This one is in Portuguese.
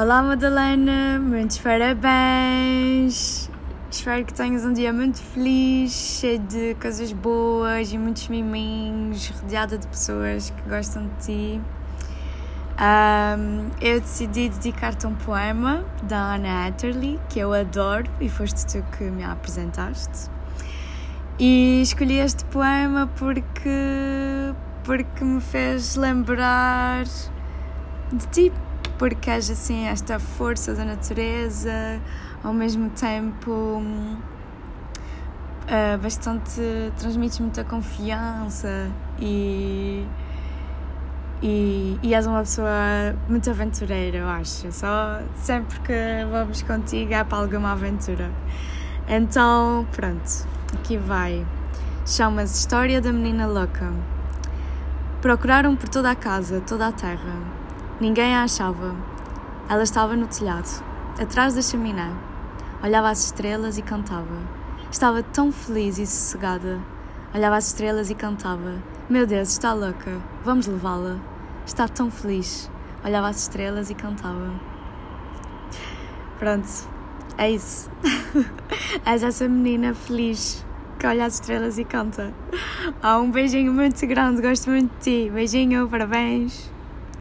Olá Madalena, muitos parabéns! Espero que tenhas um dia muito feliz, cheio de coisas boas e muitos miminhos, rodeada de pessoas que gostam de ti. Um, eu decidi dedicar-te um poema da Anna Atterley, que eu adoro e foste tu que me apresentaste. E escolhi este poema porque, porque me fez lembrar de ti, porque és assim esta força da natureza, ao mesmo tempo uh, bastante transmites muita confiança e, e, e és uma pessoa muito aventureira, eu acho. Só sempre que vamos contigo é para alguma aventura. Então, pronto, aqui vai. Chama-se História da Menina Louca. Procuraram por toda a casa, toda a terra Ninguém a achava. Ela estava no telhado, atrás da chaminé. Olhava as estrelas e cantava. Estava tão feliz e sossegada. Olhava as estrelas e cantava. Meu Deus, está louca. Vamos levá-la. Está tão feliz. Olhava as estrelas e cantava. Pronto, é isso. És essa menina feliz que olha as estrelas e canta. Ah, um beijinho muito grande, gosto muito de ti. Beijinho, parabéns.